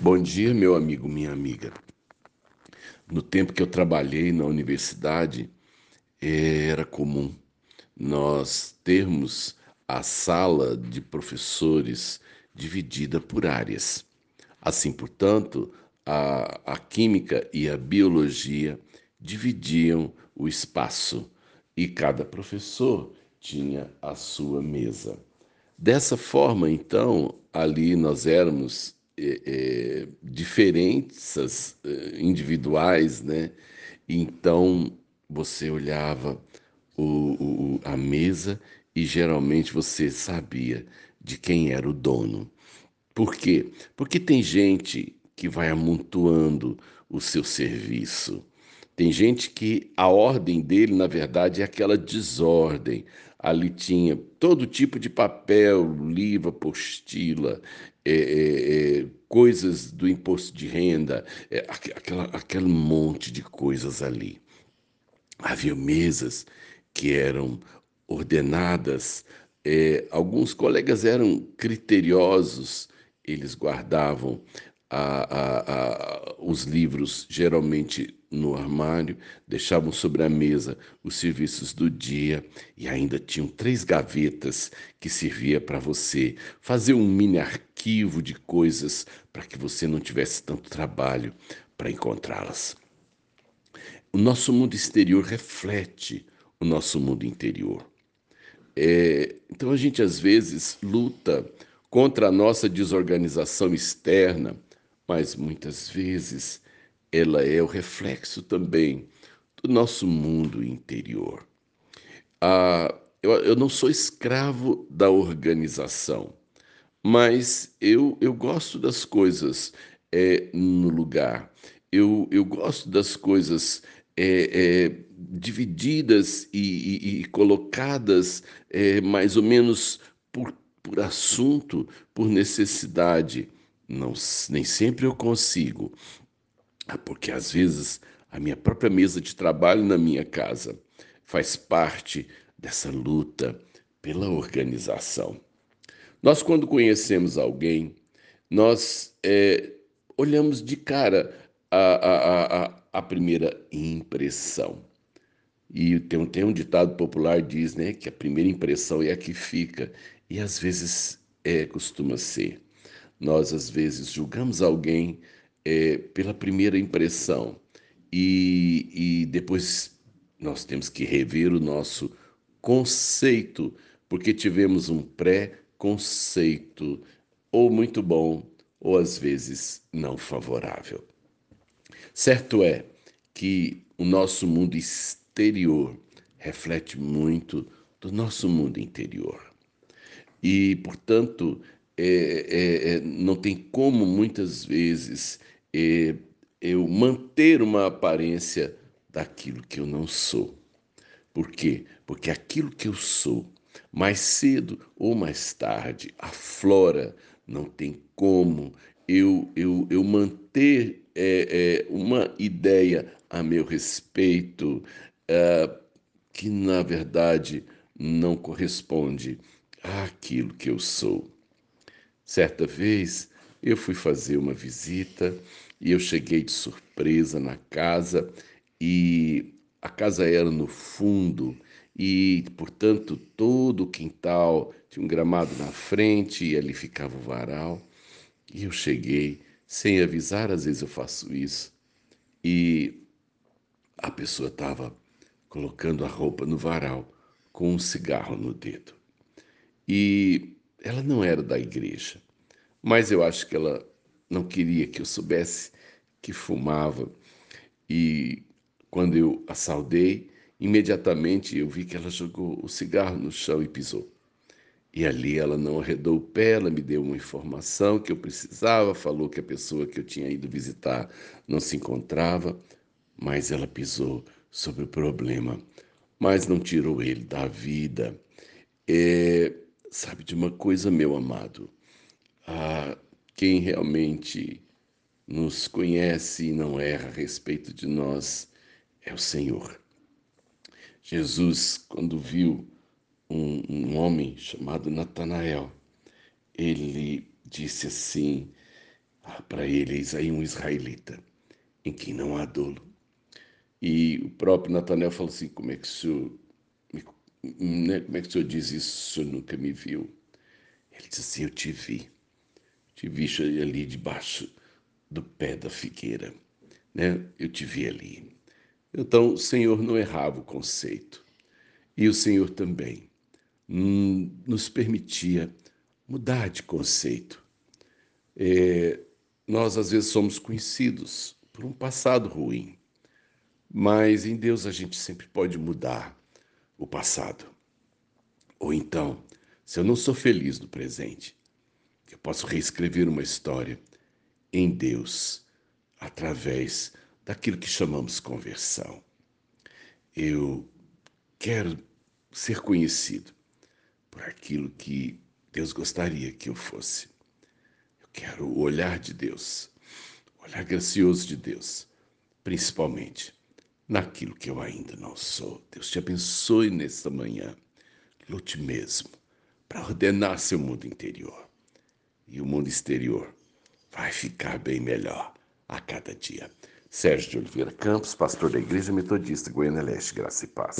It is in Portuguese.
Bom dia, meu amigo, minha amiga. No tempo que eu trabalhei na universidade, era comum nós termos a sala de professores dividida por áreas. Assim, portanto, a, a química e a biologia dividiam o espaço e cada professor tinha a sua mesa. Dessa forma, então, ali nós éramos é, é, diferenças é, individuais, né? Então você olhava o, o, a mesa e geralmente você sabia de quem era o dono. Por quê? Porque tem gente que vai amontoando o seu serviço. Tem gente que a ordem dele, na verdade, é aquela desordem. Ali tinha todo tipo de papel, livro, apostila, é, é, é, coisas do imposto de renda, é, aquela, aquele monte de coisas ali. Havia mesas que eram ordenadas, é, alguns colegas eram criteriosos, eles guardavam a, a, a, os livros geralmente no armário, deixavam sobre a mesa os serviços do dia e ainda tinham três gavetas que servia para você fazer um mini arquivo de coisas para que você não tivesse tanto trabalho para encontrá-las. O nosso mundo exterior reflete o nosso mundo interior. É, então a gente às vezes luta contra a nossa desorganização externa, mas muitas vezes ela é o reflexo também do nosso mundo interior. Ah, eu, eu não sou escravo da organização, mas eu, eu gosto das coisas é, no lugar. Eu, eu gosto das coisas é, é, divididas e, e, e colocadas mais ou menos por, por assunto, por necessidade. Não, nem sempre eu consigo, ah, porque às vezes a minha própria mesa de trabalho na minha casa faz parte dessa luta pela organização. Nós, quando conhecemos alguém, nós é, olhamos de cara a, a, a, a, primeira impressão. E tem, tem um ditado popular diz né, que a primeira impressão é a que fica, e às vezes é, costuma ser. Nós, às vezes, julgamos alguém é, pela primeira impressão e, e depois nós temos que rever o nosso conceito, porque tivemos um pré-conceito, ou muito bom, ou às vezes não favorável. Certo é que o nosso mundo exterior reflete muito do nosso mundo interior. E, portanto, é, é, é, não tem como muitas vezes é, eu manter uma aparência daquilo que eu não sou. Por quê? Porque aquilo que eu sou, mais cedo ou mais tarde, aflora, não tem como eu, eu, eu manter é, é, uma ideia a meu respeito é, que, na verdade, não corresponde àquilo que eu sou. Certa vez eu fui fazer uma visita e eu cheguei de surpresa na casa e a casa era no fundo e, portanto, todo o quintal tinha um gramado na frente e ali ficava o varal. E eu cheguei sem avisar, às vezes eu faço isso, e a pessoa estava colocando a roupa no varal com um cigarro no dedo. E ela não era da igreja, mas eu acho que ela não queria que eu soubesse que fumava. E quando eu a saudei, imediatamente eu vi que ela jogou o cigarro no chão e pisou. E ali ela não arredou o pé, ela me deu uma informação que eu precisava, falou que a pessoa que eu tinha ido visitar não se encontrava, mas ela pisou sobre o problema, mas não tirou ele da vida. É, sabe de uma coisa, meu amado? Ah, quem realmente nos conhece e não erra a respeito de nós é o Senhor. Jesus, quando viu um, um homem chamado Natanael, ele disse assim: Ah, para ele, eis aí um israelita, em quem não há dolo. E o próprio Natanael falou assim: como é que o senhor, né, como é que o senhor diz isso? O senhor nunca me viu. Ele disse assim: Eu te vi, te vi ali debaixo do pé da figueira, né? Eu te vi ali. Então, o Senhor não errava o conceito. E o Senhor também hum, nos permitia mudar de conceito. É, nós, às vezes, somos conhecidos por um passado ruim, mas em Deus a gente sempre pode mudar o passado. Ou então, se eu não sou feliz no presente, eu posso reescrever uma história em Deus através daquilo que chamamos conversão. Eu quero ser conhecido por aquilo que Deus gostaria que eu fosse. Eu quero o olhar de Deus, o olhar gracioso de Deus, principalmente naquilo que eu ainda não sou. Deus te abençoe nesta manhã. Lute mesmo para ordenar seu mundo interior. E o mundo exterior vai ficar bem melhor a cada dia. Sérgio de Oliveira Campos, pastor da Igreja Metodista Goiânia Leste, Graça e Paz.